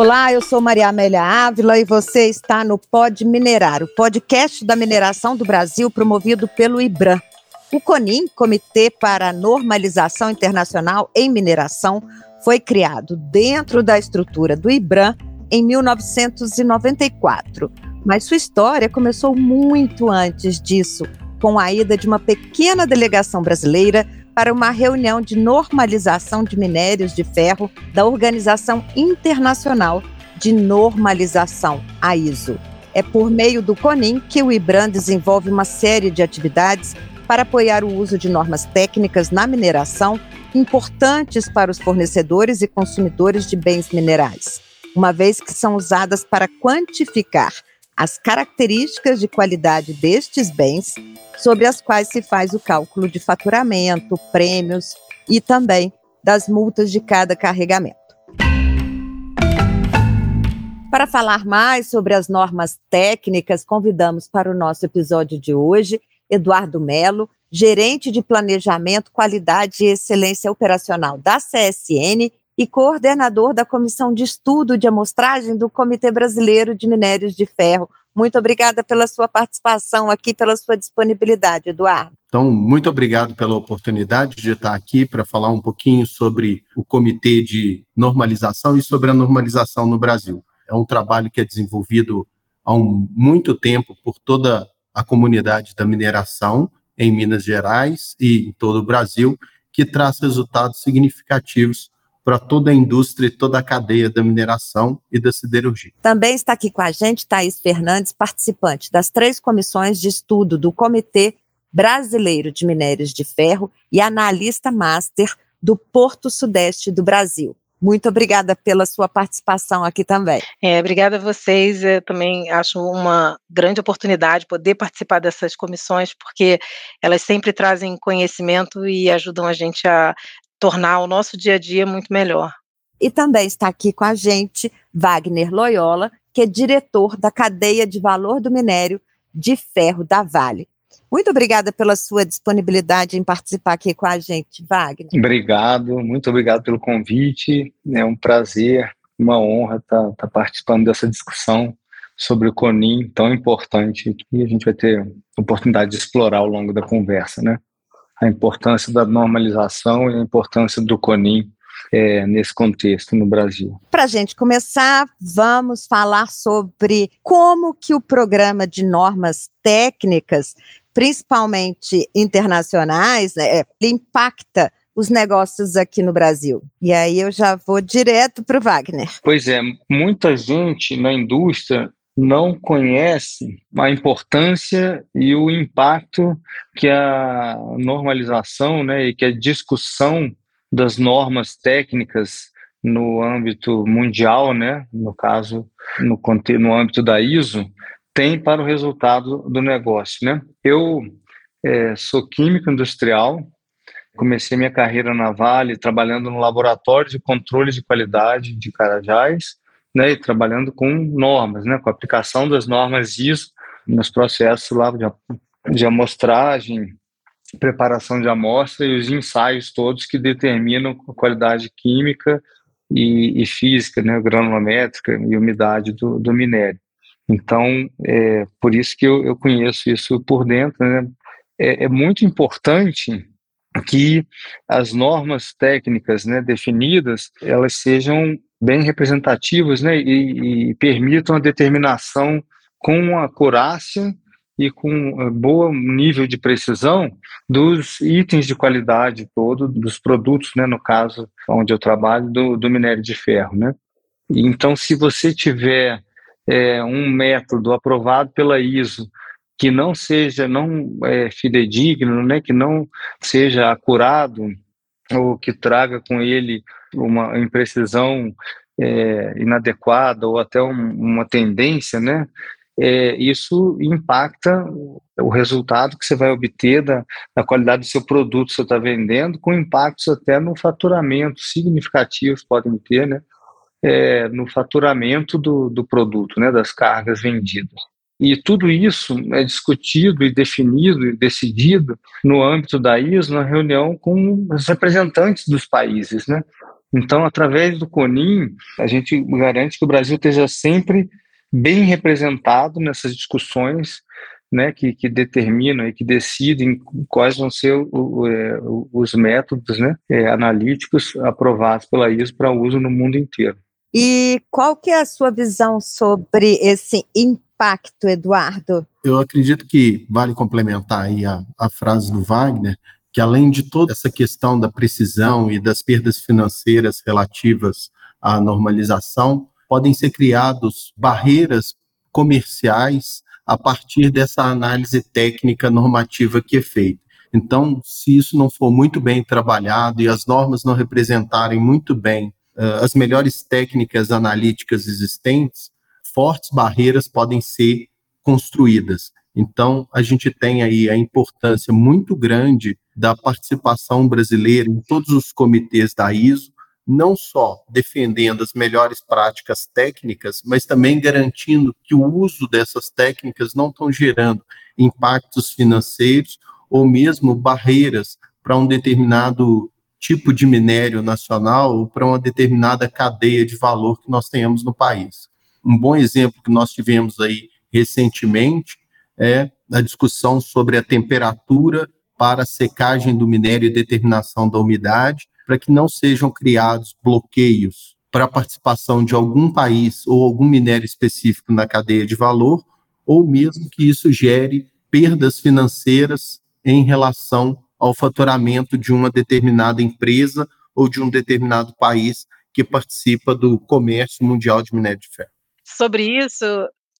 Olá, eu sou Maria Amélia Ávila e você está no Pod Minerar, o podcast da mineração do Brasil promovido pelo IBRAM. O CONIM, Comitê para Normalização Internacional em Mineração, foi criado dentro da estrutura do IBRAM em 1994. Mas sua história começou muito antes disso, com a ida de uma pequena delegação brasileira para uma reunião de normalização de minérios de ferro da Organização Internacional de Normalização, a ISO. É por meio do CONIM que o IBRAM desenvolve uma série de atividades para apoiar o uso de normas técnicas na mineração importantes para os fornecedores e consumidores de bens minerais, uma vez que são usadas para quantificar as características de qualidade destes bens, sobre as quais se faz o cálculo de faturamento, prêmios e também das multas de cada carregamento. Para falar mais sobre as normas técnicas, convidamos para o nosso episódio de hoje Eduardo Melo, gerente de Planejamento, Qualidade e Excelência Operacional da CSN e coordenador da Comissão de Estudo de Amostragem do Comitê Brasileiro de Minérios de Ferro. Muito obrigada pela sua participação aqui, pela sua disponibilidade, Eduardo. Então, muito obrigado pela oportunidade de estar aqui para falar um pouquinho sobre o Comitê de Normalização e sobre a normalização no Brasil. É um trabalho que é desenvolvido há um, muito tempo por toda a comunidade da mineração em Minas Gerais e em todo o Brasil, que traz resultados significativos para toda a indústria e toda a cadeia da mineração e da siderurgia. Também está aqui com a gente Thaís Fernandes, participante das três comissões de estudo do Comitê Brasileiro de Minérios de Ferro e analista master do Porto Sudeste do Brasil. Muito obrigada pela sua participação aqui também. É, obrigada a vocês. Eu também acho uma grande oportunidade poder participar dessas comissões, porque elas sempre trazem conhecimento e ajudam a gente a tornar o nosso dia a dia muito melhor. E também está aqui com a gente Wagner Loyola, que é diretor da cadeia de valor do minério de ferro da Vale. Muito obrigada pela sua disponibilidade em participar aqui com a gente, Wagner. Obrigado, muito obrigado pelo convite. É um prazer, uma honra estar, estar participando dessa discussão sobre o CONIM tão importante que a gente vai ter oportunidade de explorar ao longo da conversa, né? A importância da normalização e a importância do CONIM é, nesse contexto no Brasil. Para a gente começar, vamos falar sobre como que o programa de normas técnicas, principalmente internacionais, né, impacta os negócios aqui no Brasil. E aí eu já vou direto para o Wagner. Pois é, muita gente na indústria não conhece a importância e o impacto que a normalização né, e que a discussão das normas técnicas no âmbito mundial, né, no caso, no, no âmbito da ISO, tem para o resultado do negócio. Né? Eu é, sou químico industrial, comecei minha carreira na Vale trabalhando no laboratório de controle de qualidade de Carajás, né, e trabalhando com normas, né, com a aplicação das normas ISO nos processos lá de, de amostragem, preparação de amostra e os ensaios todos que determinam a qualidade química e, e física, né, granulométrica e umidade do, do minério. Então, é por isso que eu, eu conheço isso por dentro. Né? É, é muito importante que as normas técnicas né, definidas elas sejam bem representativos né, e, e permitam a determinação com acurácia e com eh, bom nível de precisão dos itens de qualidade todo, dos produtos, né, no caso onde eu trabalho, do, do minério de ferro. Né? Então, se você tiver é, um método aprovado pela ISO que não seja não é, fidedigno, né, que não seja acurado ou que traga com ele uma imprecisão é, inadequada ou até um, uma tendência, né? É, isso impacta o resultado que você vai obter da, da qualidade do seu produto que você está vendendo, com impactos até no faturamento significativos podem ter, né? É, no faturamento do, do produto, né? Das cargas vendidas. E tudo isso é discutido e definido e decidido no âmbito da ISO, na reunião com os representantes dos países, né? Então, através do CONIM, a gente garante que o Brasil esteja sempre bem representado nessas discussões né, que, que determinam e que decidem quais vão ser o, o, é, os métodos né, é, analíticos aprovados pela ISO para uso no mundo inteiro. E qual que é a sua visão sobre esse impacto, Eduardo? Eu acredito que vale complementar aí a, a frase do Wagner, que além de toda essa questão da precisão e das perdas financeiras relativas à normalização, podem ser criados barreiras comerciais a partir dessa análise técnica normativa que é feita. Então, se isso não for muito bem trabalhado e as normas não representarem muito bem uh, as melhores técnicas analíticas existentes, fortes barreiras podem ser construídas. Então, a gente tem aí a importância muito grande da participação brasileira em todos os comitês da ISO, não só defendendo as melhores práticas técnicas, mas também garantindo que o uso dessas técnicas não estão gerando impactos financeiros ou mesmo barreiras para um determinado tipo de minério nacional ou para uma determinada cadeia de valor que nós tenhamos no país. Um bom exemplo que nós tivemos aí recentemente é a discussão sobre a temperatura para a secagem do minério e determinação da umidade, para que não sejam criados bloqueios para a participação de algum país ou algum minério específico na cadeia de valor, ou mesmo que isso gere perdas financeiras em relação ao faturamento de uma determinada empresa ou de um determinado país que participa do comércio mundial de minério de ferro. Sobre isso,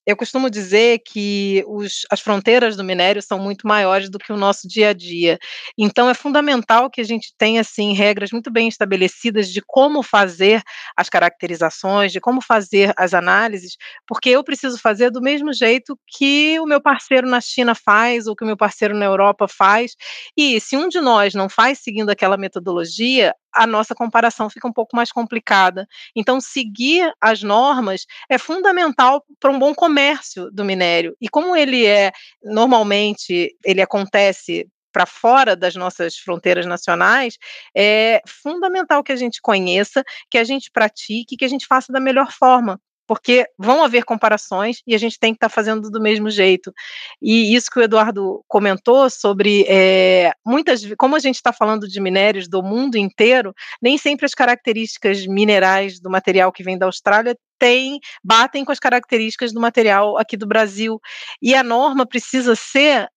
eu costumo dizer que os, as fronteiras do minério são muito maiores do que o nosso dia a dia. Então, é fundamental que a gente tenha, assim, regras muito bem estabelecidas de como fazer as caracterizações, de como fazer as análises, porque eu preciso fazer do mesmo jeito que o meu parceiro na China faz, ou que o meu parceiro na Europa faz. E se um de nós não faz seguindo aquela metodologia, a nossa comparação fica um pouco mais complicada. Então, seguir as normas é fundamental para um bom comércio do minério. E como ele é, normalmente, ele acontece para fora das nossas fronteiras nacionais, é fundamental que a gente conheça, que a gente pratique, que a gente faça da melhor forma porque vão haver comparações e a gente tem que estar tá fazendo do mesmo jeito. E isso que o Eduardo comentou sobre é, muitas, como a gente está falando de minérios do mundo inteiro, nem sempre as características minerais do material que vem da Austrália tem, batem com as características do material aqui do Brasil. E a norma precisa ser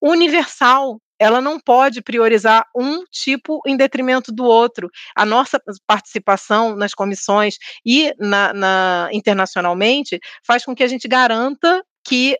universal, ela não pode priorizar um tipo em detrimento do outro. A nossa participação nas comissões e na, na, internacionalmente faz com que a gente garanta que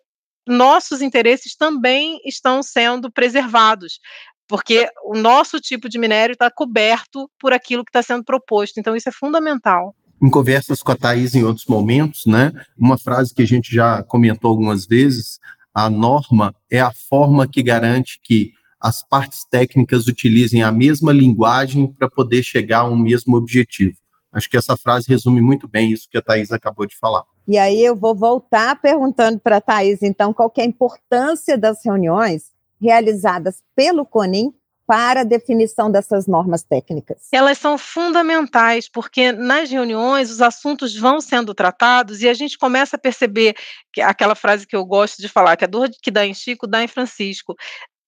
nossos interesses também estão sendo preservados porque o nosso tipo de minério está coberto por aquilo que está sendo proposto. Então, isso é fundamental. Em conversas com a Thais em outros momentos, né, uma frase que a gente já comentou algumas vezes, a norma é a forma que garante que as partes técnicas utilizem a mesma linguagem para poder chegar a um mesmo objetivo. Acho que essa frase resume muito bem isso que a Thais acabou de falar. E aí eu vou voltar perguntando para a Thais, então, qual é a importância das reuniões realizadas pelo CONIM para a definição dessas normas técnicas? Elas são fundamentais, porque nas reuniões os assuntos vão sendo tratados e a gente começa a perceber que aquela frase que eu gosto de falar, que a dor que dá em Chico dá em Francisco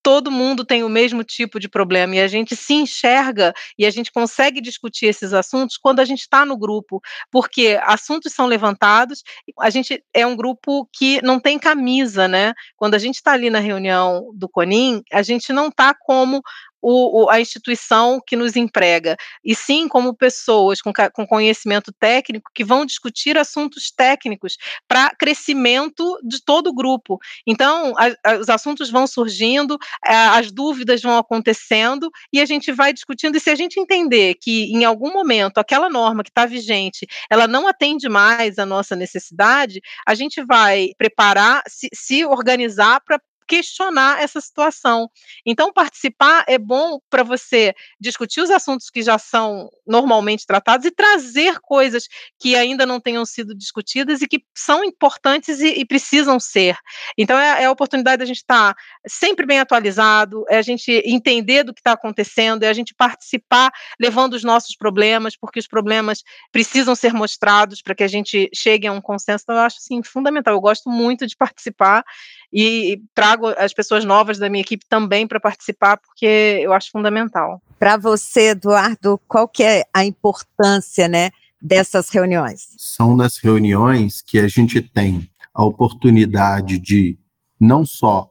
todo mundo tem o mesmo tipo de problema e a gente se enxerga e a gente consegue discutir esses assuntos quando a gente está no grupo, porque assuntos são levantados, a gente é um grupo que não tem camisa, né? Quando a gente está ali na reunião do CONIM, a gente não está como o, o, a instituição que nos emprega, e sim como pessoas com, com conhecimento técnico que vão discutir assuntos técnicos para crescimento de todo o grupo. Então, a, a, os assuntos vão surgindo, a, as dúvidas vão acontecendo e a gente vai discutindo. E se a gente entender que em algum momento aquela norma que está vigente ela não atende mais à nossa necessidade, a gente vai preparar, se, se organizar para questionar essa situação. Então, participar é bom para você discutir os assuntos que já são normalmente tratados e trazer coisas que ainda não tenham sido discutidas e que são importantes e, e precisam ser. Então, é, é, a oportunidade da gente estar tá sempre bem atualizado, é a gente entender do que está acontecendo, é a gente participar levando os nossos problemas, porque os problemas precisam ser mostrados para que a gente chegue a um consenso. Então, eu acho assim, fundamental. Eu gosto muito de participar e trago as pessoas novas da minha equipe também para participar, porque eu acho fundamental. Para você, Eduardo, qual que é a importância, né, dessas reuniões? São nas reuniões que a gente tem a oportunidade de não só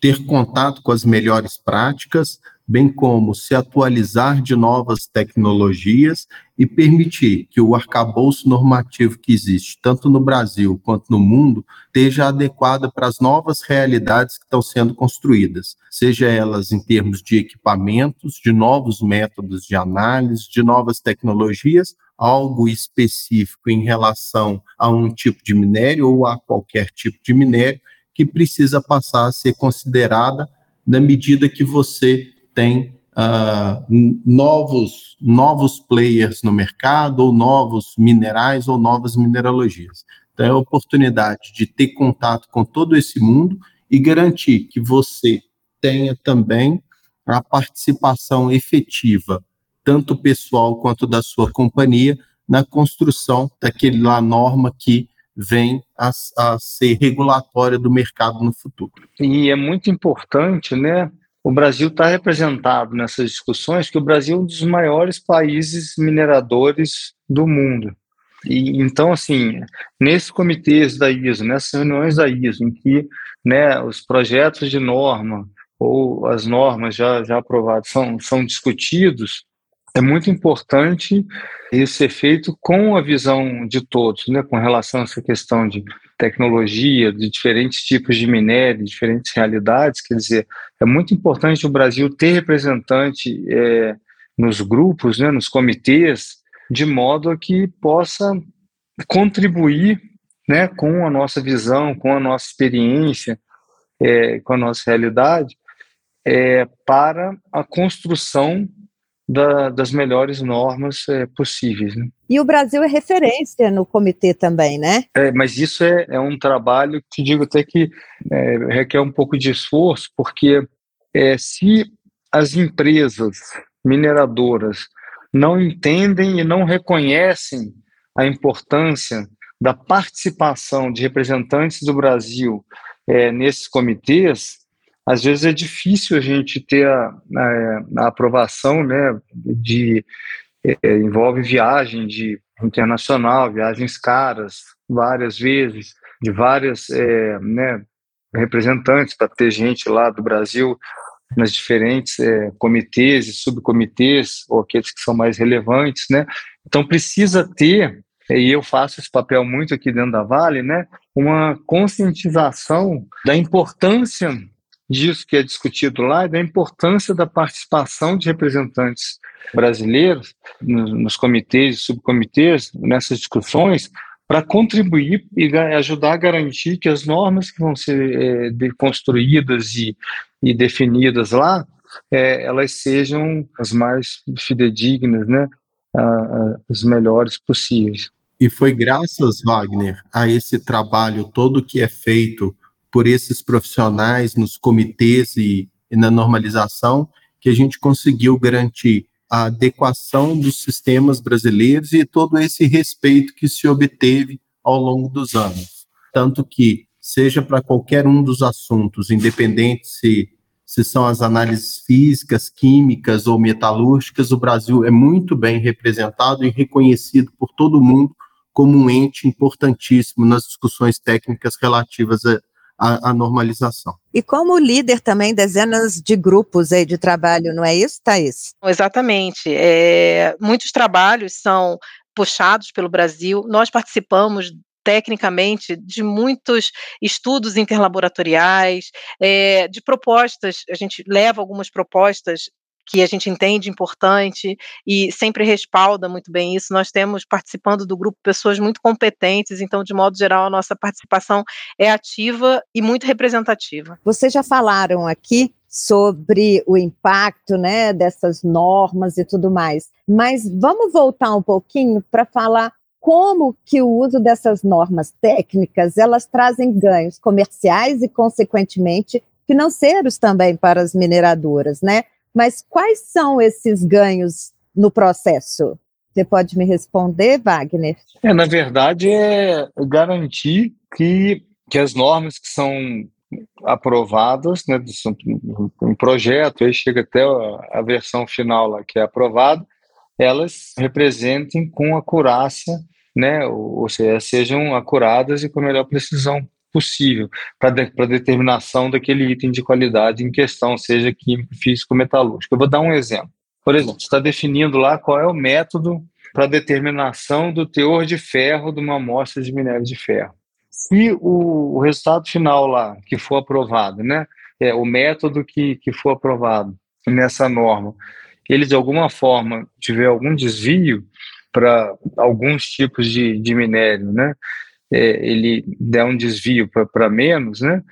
ter contato com as melhores práticas, bem como se atualizar de novas tecnologias e permitir que o arcabouço normativo que existe, tanto no Brasil quanto no mundo, esteja adequado para as novas realidades que estão sendo construídas, seja elas em termos de equipamentos, de novos métodos de análise, de novas tecnologias, algo específico em relação a um tipo de minério ou a qualquer tipo de minério que precisa passar a ser considerada na medida que você tem uh, novos, novos players no mercado, ou novos minerais, ou novas mineralogias. Então, é a oportunidade de ter contato com todo esse mundo e garantir que você tenha também a participação efetiva, tanto pessoal quanto da sua companhia, na construção daquela norma que vem a, a ser regulatória do mercado no futuro. E é muito importante, né, o Brasil está representado nessas discussões, que o Brasil é um dos maiores países mineradores do mundo. E, então, assim, nesses comitês da ISO, nessas reuniões da ISO, em que né, os projetos de norma ou as normas já, já aprovadas são, são discutidos, é muito importante isso ser feito com a visão de todos, né, com relação a essa questão de tecnologia, de diferentes tipos de minério, diferentes realidades. Quer dizer, é muito importante o Brasil ter representante é, nos grupos, né, nos comitês, de modo a que possa contribuir né, com a nossa visão, com a nossa experiência, é, com a nossa realidade, é, para a construção da, das melhores normas é, possíveis. Né? E o Brasil é referência no comitê também, né? É, mas isso é, é um trabalho que digo até que é, requer um pouco de esforço, porque é, se as empresas mineradoras não entendem e não reconhecem a importância da participação de representantes do Brasil é, nesses comitês, às vezes é difícil a gente ter a, a, a aprovação, né, de é, envolve viagem de internacional, viagens caras, várias vezes, de várias é, né, representantes para ter gente lá do Brasil nas diferentes é, comitês e subcomitês, ou aqueles que são mais relevantes, né? Então precisa ter, e eu faço esse papel muito aqui dentro da Vale, né? Uma conscientização da importância disso que é discutido lá, da importância da participação de representantes brasileiros nos comitês e subcomitês, nessas discussões, para contribuir e ajudar a garantir que as normas que vão ser é, construídas e, e, definidas lá, é, elas sejam as mais fidedignas, né, as melhores possíveis. E foi graças, Wagner, a esse trabalho todo que é feito por esses profissionais nos comitês e, e na normalização que a gente conseguiu garantir a adequação dos sistemas brasileiros e todo esse respeito que se obteve ao longo dos anos. Tanto que, seja para qualquer um dos assuntos, independente se, se são as análises físicas, químicas ou metalúrgicas, o Brasil é muito bem representado e reconhecido por todo mundo como um ente importantíssimo nas discussões técnicas relativas a, a, a, normalização. E como líder também dezenas de grupos aí de trabalho, não é isso, Thaís? Exatamente. É, muitos trabalhos são puxados pelo Brasil. Nós participamos tecnicamente de muitos estudos interlaboratoriais, é, de propostas, a gente leva algumas propostas que a gente entende importante e sempre respalda muito bem isso. Nós temos participando do grupo pessoas muito competentes, então, de modo geral, a nossa participação é ativa e muito representativa. Vocês já falaram aqui sobre o impacto né, dessas normas e tudo mais, mas vamos voltar um pouquinho para falar como que o uso dessas normas técnicas elas trazem ganhos comerciais e, consequentemente, financeiros também para as mineradoras, né? Mas quais são esses ganhos no processo? Você pode me responder, Wagner? É, na verdade, é garantir que, que as normas que são aprovadas, né, um projeto, aí chega até a, a versão final lá que é aprovada, elas representem com acurácia, né, ou, ou seja, sejam acuradas e com a melhor precisão possível para de, determinação daquele item de qualidade em questão, seja químico, físico, metalúrgico. Eu vou dar um exemplo. Por exemplo, você está definindo lá qual é o método para determinação do teor de ferro de uma amostra de minério de ferro. Se o, o resultado final lá, que for aprovado, né, é o método que, que for aprovado nessa norma, ele de alguma forma tiver algum desvio para alguns tipos de, de minério, né, é, ele der um desvio para menos, né,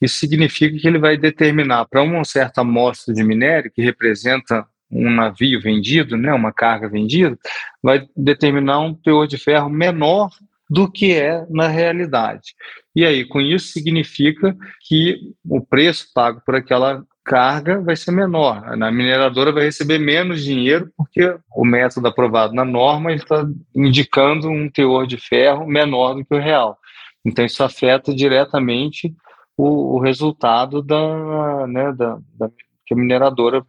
isso significa que ele vai determinar para uma certa amostra de minério, que representa um navio vendido, né, uma carga vendida, vai determinar um teor de ferro menor do que é na realidade. E aí, com isso, significa que o preço pago por aquela carga vai ser menor. A mineradora vai receber menos dinheiro porque o método aprovado na norma está indicando um teor de ferro menor do que o real. Então isso afeta diretamente o, o resultado da, né, da, da, que a mineradora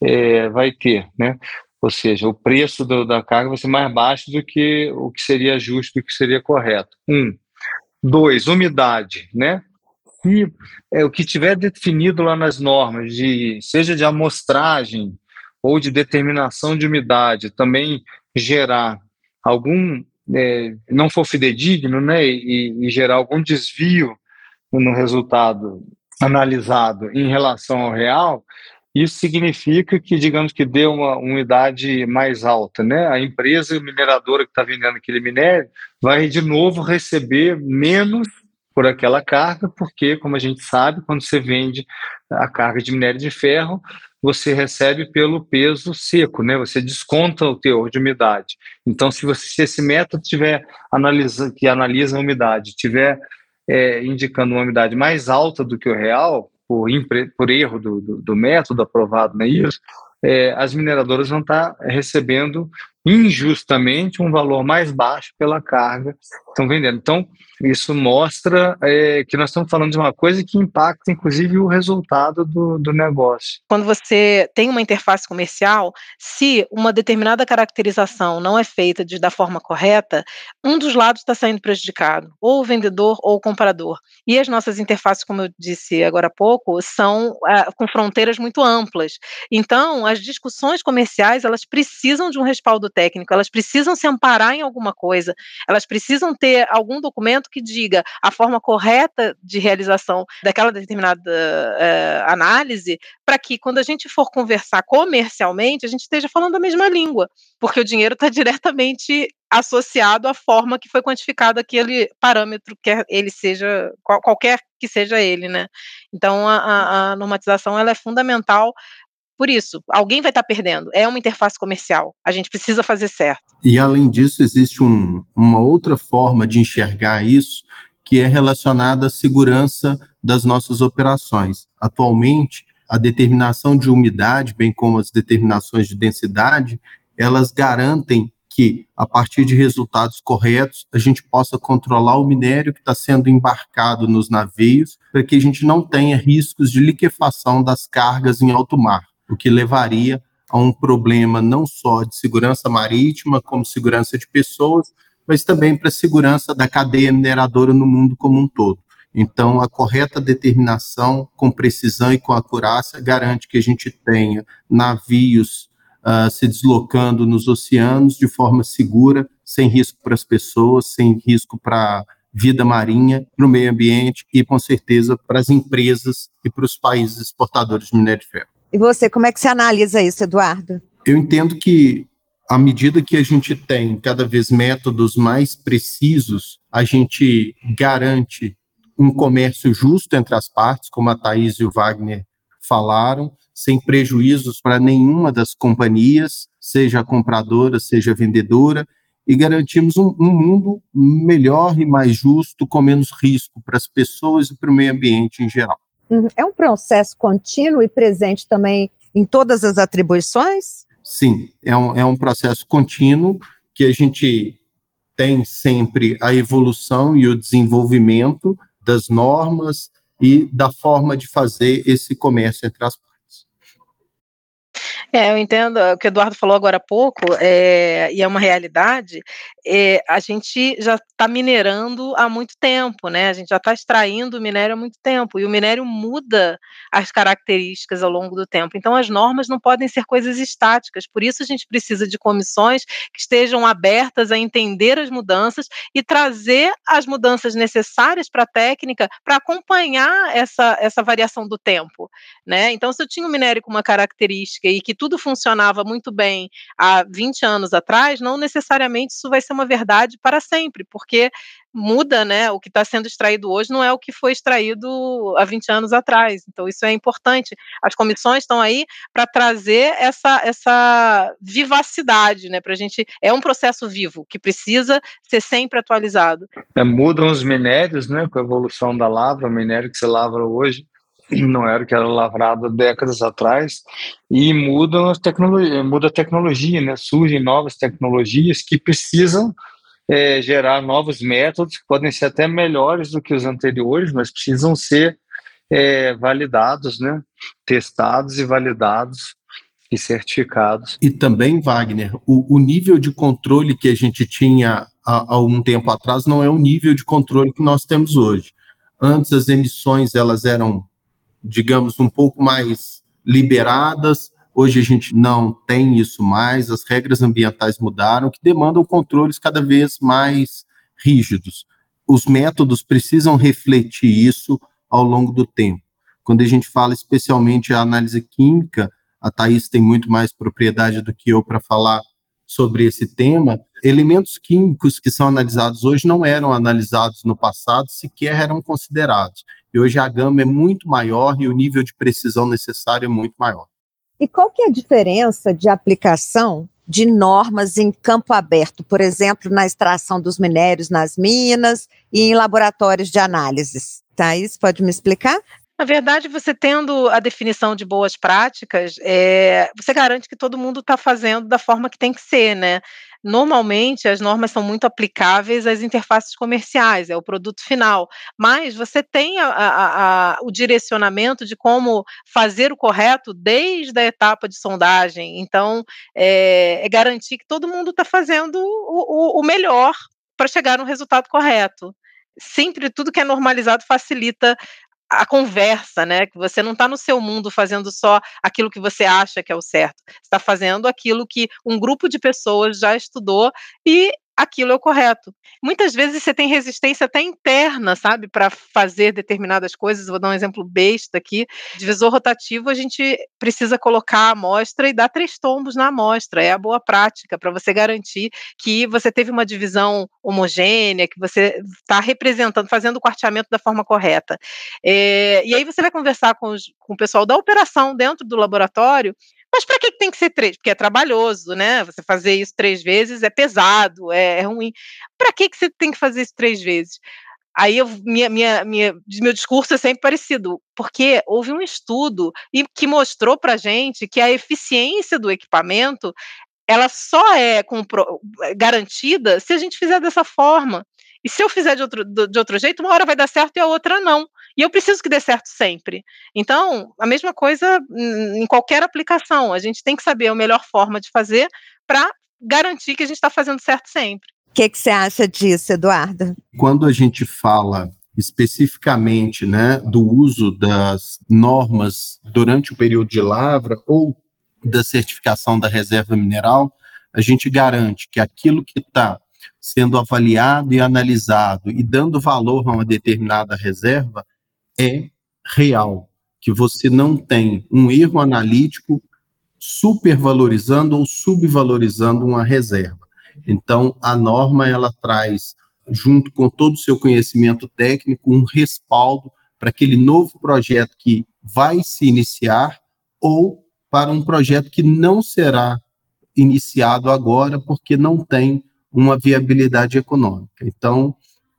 é, vai ter, né? Ou seja, o preço do, da carga vai ser mais baixo do que o que seria justo, do que seria correto. Um. Dois, umidade, né? Se é, o que tiver definido lá nas normas, de seja de amostragem ou de determinação de umidade, também gerar algum, é, não for fidedigno, né, e, e gerar algum desvio no resultado analisado em relação ao real, isso significa que, digamos que dê uma umidade mais alta, né? A empresa mineradora que está vendendo aquele minério vai de novo receber menos por aquela carga, porque, como a gente sabe, quando você vende a carga de minério de ferro, você recebe pelo peso seco, né? Você desconta o teor de umidade. Então, se, você, se esse método tiver analisa, que analisa a umidade, tiver é, indicando uma umidade mais alta do que o real, por, por erro do, do, do, método aprovado, não é isso? É, as mineradoras vão estar recebendo injustamente um valor mais baixo pela carga que estão vendendo. Então, isso mostra é, que nós estamos falando de uma coisa que impacta, inclusive, o resultado do, do negócio. Quando você tem uma interface comercial, se uma determinada caracterização não é feita de, da forma correta, um dos lados está saindo prejudicado, ou o vendedor ou o comprador. E as nossas interfaces, como eu disse agora há pouco, são é, com fronteiras muito amplas. Então, as discussões comerciais, elas precisam de um respaldo técnico, elas precisam se amparar em alguma coisa, elas precisam ter algum documento que diga a forma correta de realização daquela determinada uh, análise, para que quando a gente for conversar comercialmente, a gente esteja falando a mesma língua, porque o dinheiro está diretamente associado à forma que foi quantificado aquele parâmetro, quer ele seja, qual, qualquer que seja ele, né? Então, a, a normatização ela é fundamental por isso, alguém vai estar tá perdendo. É uma interface comercial. A gente precisa fazer certo. E além disso, existe um, uma outra forma de enxergar isso, que é relacionada à segurança das nossas operações. Atualmente, a determinação de umidade, bem como as determinações de densidade, elas garantem que, a partir de resultados corretos, a gente possa controlar o minério que está sendo embarcado nos navios, para que a gente não tenha riscos de liquefação das cargas em alto mar o que levaria a um problema não só de segurança marítima, como segurança de pessoas, mas também para a segurança da cadeia mineradora no mundo como um todo. Então, a correta determinação, com precisão e com acurácia, garante que a gente tenha navios uh, se deslocando nos oceanos de forma segura, sem risco para as pessoas, sem risco para a vida marinha, para o meio ambiente e, com certeza, para as empresas e para os países exportadores de minério de ferro. E você, como é que você analisa isso, Eduardo? Eu entendo que à medida que a gente tem cada vez métodos mais precisos, a gente garante um comércio justo entre as partes, como a Thaís e o Wagner falaram, sem prejuízos para nenhuma das companhias, seja a compradora, seja a vendedora, e garantimos um, um mundo melhor e mais justo, com menos risco para as pessoas e para o meio ambiente em geral. Uhum. É um processo contínuo e presente também em todas as atribuições? Sim, é um, é um processo contínuo que a gente tem sempre a evolução e o desenvolvimento das normas e da forma de fazer esse comércio entre as é, eu entendo o que o Eduardo falou agora há pouco, é, e é uma realidade, é, a gente já está minerando há muito tempo, né? A gente já está extraindo o minério há muito tempo, e o minério muda as características ao longo do tempo. Então, as normas não podem ser coisas estáticas, por isso a gente precisa de comissões que estejam abertas a entender as mudanças e trazer as mudanças necessárias para a técnica para acompanhar essa, essa variação do tempo. Né? Então, se eu tinha um minério com uma característica e que tudo funcionava muito bem há 20 anos atrás, não necessariamente isso vai ser uma verdade para sempre, porque muda, né? O que está sendo extraído hoje não é o que foi extraído há 20 anos atrás. Então, isso é importante. As comissões estão aí para trazer essa, essa vivacidade, né? Para a gente. É um processo vivo que precisa ser sempre atualizado. É, mudam os minérios, né? Com a evolução da lavra, o minério que se lavra hoje não era o que era lavrado décadas atrás, e mudam as tecnologias, muda a tecnologia, né? Surgem novas tecnologias que precisam é, gerar novos métodos, que podem ser até melhores do que os anteriores, mas precisam ser é, validados, né? Testados e validados e certificados. E também, Wagner, o, o nível de controle que a gente tinha há, há um tempo atrás não é o nível de controle que nós temos hoje. Antes as emissões elas eram digamos, um pouco mais liberadas. Hoje a gente não tem isso mais, as regras ambientais mudaram, que demandam controles cada vez mais rígidos. Os métodos precisam refletir isso ao longo do tempo. Quando a gente fala especialmente a análise química, a Thais tem muito mais propriedade do que eu para falar sobre esse tema. Elementos químicos que são analisados hoje não eram analisados no passado, sequer eram considerados. E hoje a gama é muito maior e o nível de precisão necessário é muito maior. E qual que é a diferença de aplicação de normas em campo aberto, por exemplo, na extração dos minérios nas minas e em laboratórios de análises? Thaís, pode me explicar? Na verdade, você tendo a definição de boas práticas, é, você garante que todo mundo está fazendo da forma que tem que ser, né? Normalmente, as normas são muito aplicáveis às interfaces comerciais, é o produto final, mas você tem a, a, a, o direcionamento de como fazer o correto desde a etapa de sondagem. Então, é, é garantir que todo mundo está fazendo o, o, o melhor para chegar no resultado correto sempre tudo que é normalizado facilita a conversa, né? Que você não está no seu mundo fazendo só aquilo que você acha que é o certo. Está fazendo aquilo que um grupo de pessoas já estudou e aquilo é o correto. Muitas vezes você tem resistência até interna, sabe, para fazer determinadas coisas. Vou dar um exemplo besta aqui. Divisor rotativo, a gente precisa colocar a amostra e dar três tombos na amostra. É a boa prática para você garantir que você teve uma divisão homogênea, que você está representando, fazendo o quarteamento da forma correta. É, e aí você vai conversar com, os, com o pessoal da operação dentro do laboratório mas para que tem que ser três? Porque é trabalhoso, né? Você fazer isso três vezes é pesado, é, é ruim. Para que, você tem que fazer isso três vezes? Aí eu, minha, minha, minha, meu discurso é sempre parecido, porque houve um estudo que mostrou para gente que a eficiência do equipamento ela só é compro, garantida se a gente fizer dessa forma. E se eu fizer de outro, de outro jeito, uma hora vai dar certo e a outra não. E eu preciso que dê certo sempre. Então, a mesma coisa em qualquer aplicação. A gente tem que saber a melhor forma de fazer para garantir que a gente está fazendo certo sempre. O que, que você acha disso, Eduardo? Quando a gente fala especificamente né, do uso das normas durante o período de lavra ou da certificação da reserva mineral, a gente garante que aquilo que está sendo avaliado e analisado e dando valor a uma determinada reserva é real, que você não tem um erro analítico supervalorizando ou subvalorizando uma reserva. Então, a norma ela traz, junto com todo o seu conhecimento técnico, um respaldo para aquele novo projeto que vai se iniciar ou para um projeto que não será iniciado agora porque não tem uma viabilidade econômica. Então,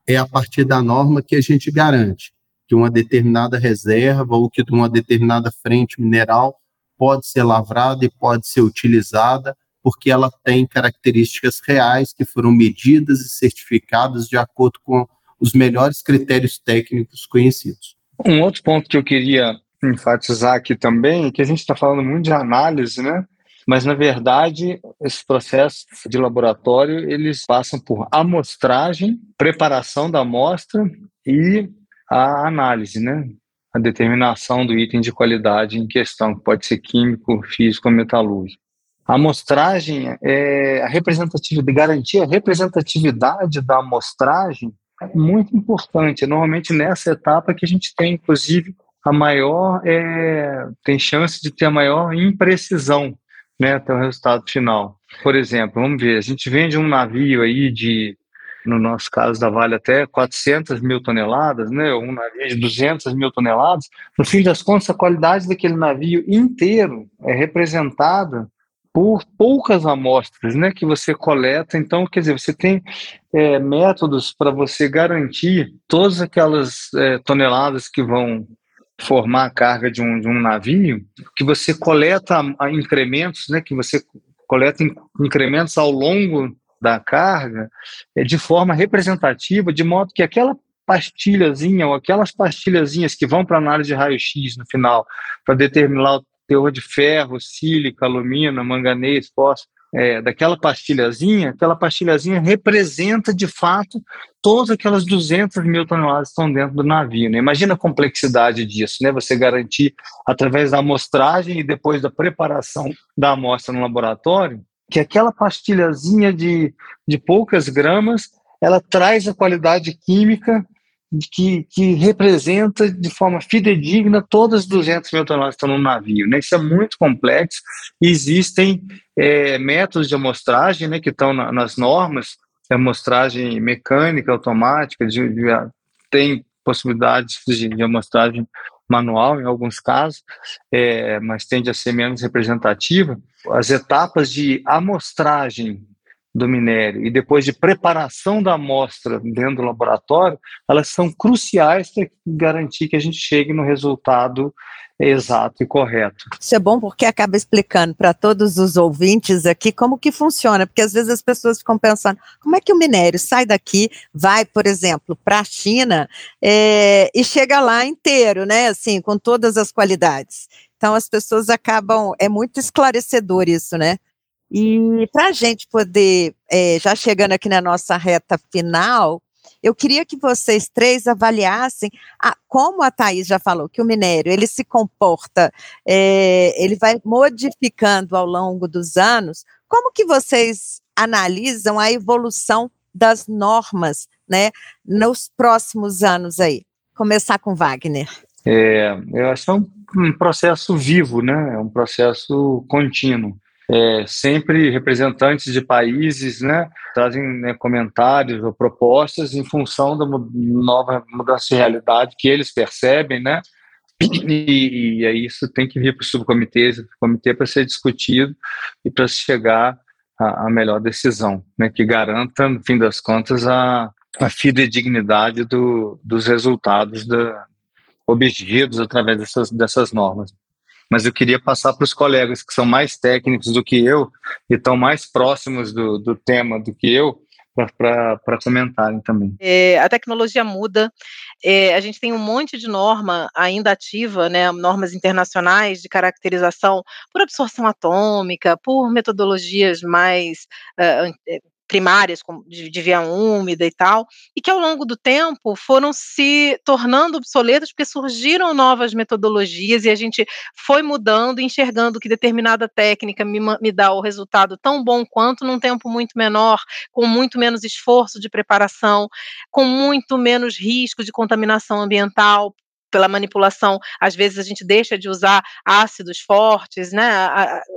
é a partir da norma que a gente garante que uma determinada reserva ou que uma determinada frente mineral pode ser lavrada e pode ser utilizada porque ela tem características reais que foram medidas e certificadas de acordo com os melhores critérios técnicos conhecidos. Um outro ponto que eu queria enfatizar aqui também é que a gente está falando muito de análise, né? Mas, na verdade, esses processos de laboratório, eles passam por amostragem, preparação da amostra e a análise, né? A determinação do item de qualidade em questão, que pode ser químico, físico ou metalúrgico. A amostragem é a representatividade, garantir a representatividade da amostragem é muito importante. Normalmente nessa etapa que a gente tem, inclusive, a maior é, tem chance de ter a maior imprecisão né, até o resultado final. Por exemplo, vamos ver, a gente vende um navio aí de, no nosso caso da Vale, até 400 mil toneladas, né, um navio de 200 mil toneladas. No fim das contas, a qualidade daquele navio inteiro é representada por poucas amostras né, que você coleta. Então, quer dizer, você tem é, métodos para você garantir todas aquelas é, toneladas que vão formar a carga de um, de um navio, que você coleta incrementos, né, que você coleta incrementos ao longo da carga é, de forma representativa, de modo que aquela pastilhazinha ou aquelas pastilhazinhas que vão para análise de raio-x no final, para determinar o teor de ferro, sílica, alumínio, manganês, fósforo, é, daquela pastilhazinha, aquela pastilhazinha representa de fato todas aquelas 200 mil toneladas que estão dentro do navio. Né? Imagina a complexidade disso, né? Você garantir através da amostragem e depois da preparação da amostra no laboratório que aquela pastilhazinha de, de poucas gramas ela traz a qualidade química que, que representa de forma fidedigna todas as 200 mil toneladas que estão no navio. Né? Isso é muito complexo. Existem é, métodos de amostragem né, que estão na, nas normas, amostragem mecânica, automática, de, de, tem possibilidades de, de amostragem manual em alguns casos, é, mas tende a ser menos representativa. As etapas de amostragem do minério e depois de preparação da amostra dentro do laboratório, elas são cruciais para garantir que a gente chegue no resultado exato e correto. Isso é bom porque acaba explicando para todos os ouvintes aqui como que funciona, porque às vezes as pessoas ficam pensando, como é que o minério sai daqui, vai, por exemplo, para a China é, e chega lá inteiro, né, assim, com todas as qualidades. Então as pessoas acabam, é muito esclarecedor isso, né? E para a gente poder, é, já chegando aqui na nossa reta final, eu queria que vocês três avaliassem, a, como a Thais já falou, que o minério ele se comporta, é, ele vai modificando ao longo dos anos. Como que vocês analisam a evolução das normas, né, nos próximos anos aí? Começar com Wagner. É, eu acho que é um, um processo vivo, né? É um processo contínuo é, sempre representantes de países né, trazem né, comentários ou propostas em função da nova mudança de realidade que eles percebem, né? E, e isso tem que vir para o subcomitê, comitê para ser discutido e para chegar à, melhor decisão, né, que garanta, no fim das contas, a, a fidedignidade do, dos resultados da, obtidos através dessas, dessas normas mas eu queria passar para os colegas que são mais técnicos do que eu e estão mais próximos do, do tema do que eu, para comentarem também. É, a tecnologia muda, é, a gente tem um monte de norma ainda ativa, né, normas internacionais de caracterização por absorção atômica, por metodologias mais uh, primárias, de, de via úmida e tal, e que ao longo do tempo foram se tornando obsoletas porque surgiram novas metodologias e a gente foi mudando, enxergando que determinada técnica me, me dá o resultado tão bom quanto num tempo muito menor, com muito menos esforço de preparação, com muito menos risco de contaminação ambiental, pela manipulação, às vezes a gente deixa de usar ácidos fortes, né?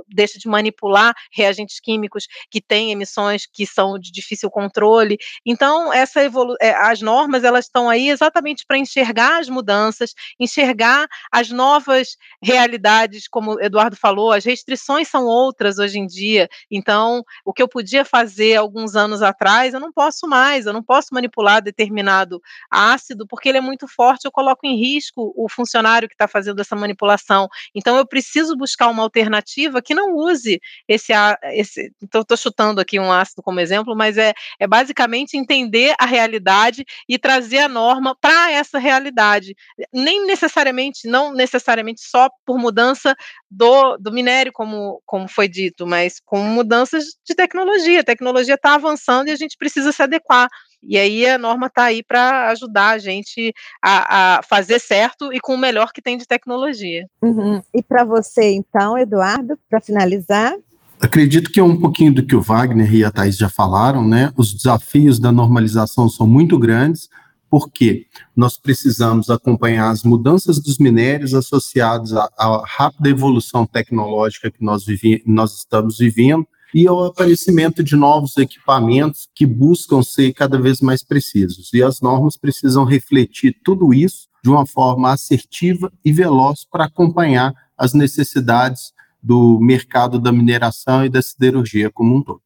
Deixa de manipular reagentes químicos que têm emissões que são de difícil controle. Então, essa evolu é, as normas elas estão aí exatamente para enxergar as mudanças, enxergar as novas realidades, como o Eduardo falou, as restrições são outras hoje em dia. Então, o que eu podia fazer alguns anos atrás, eu não posso mais, eu não posso manipular determinado ácido porque ele é muito forte, eu coloco em risco o funcionário que está fazendo essa manipulação. Então, eu preciso buscar uma alternativa que não use esse, esse estou chutando aqui um ácido como exemplo, mas é, é basicamente entender a realidade e trazer a norma para essa realidade. Nem necessariamente, não necessariamente só por mudança do, do minério, como, como foi dito, mas com mudanças de tecnologia. A tecnologia está avançando e a gente precisa se adequar. E aí a norma está aí para ajudar a gente a, a, fazer certo e com o melhor que tem de tecnologia. Uhum. E para você, então, Eduardo, para finalizar? Acredito que é um pouquinho do que o Wagner e a Thais já falaram, né? Os desafios da normalização são muito grandes, porque nós precisamos acompanhar as mudanças dos minérios associadas à, à rápida evolução tecnológica que nós, vivi nós estamos vivendo e ao aparecimento de novos equipamentos que buscam ser cada vez mais precisos. E as normas precisam refletir tudo isso de uma forma assertiva e veloz para acompanhar as necessidades do mercado da mineração e da siderurgia como um todo.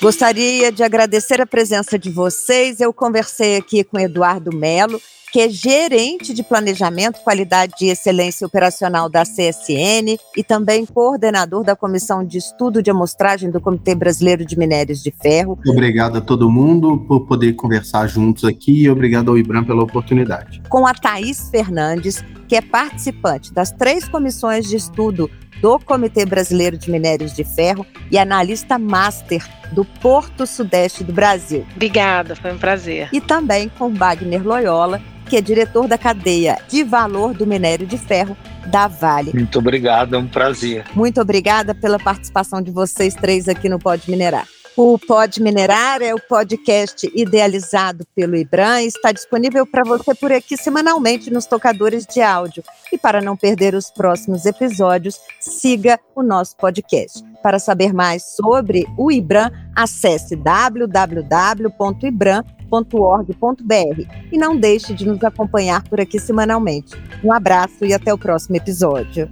Gostaria de agradecer a presença de vocês. Eu conversei aqui com Eduardo Melo, que é gerente de planejamento, qualidade e excelência operacional da CSN e também coordenador da comissão de estudo de amostragem do Comitê Brasileiro de Minérios de Ferro. Obrigado a todo mundo por poder conversar juntos aqui e obrigado ao IBRAM pela oportunidade. Com a Thaís Fernandes, que é participante das três comissões de estudo do Comitê Brasileiro de Minérios de Ferro e analista master do Porto Sudeste do Brasil. Obrigada, foi um prazer. E também com Wagner Loyola, que é diretor da cadeia de valor do minério de ferro da Vale. Muito obrigado, é um prazer. Muito obrigada pela participação de vocês três aqui no Pode Minerar. O Pode Minerar é o podcast idealizado pelo IBRAM e está disponível para você por aqui semanalmente nos tocadores de áudio. E para não perder os próximos episódios, siga o nosso podcast. Para saber mais sobre o IBRAM, acesse www.ibram.org.br e não deixe de nos acompanhar por aqui semanalmente. Um abraço e até o próximo episódio.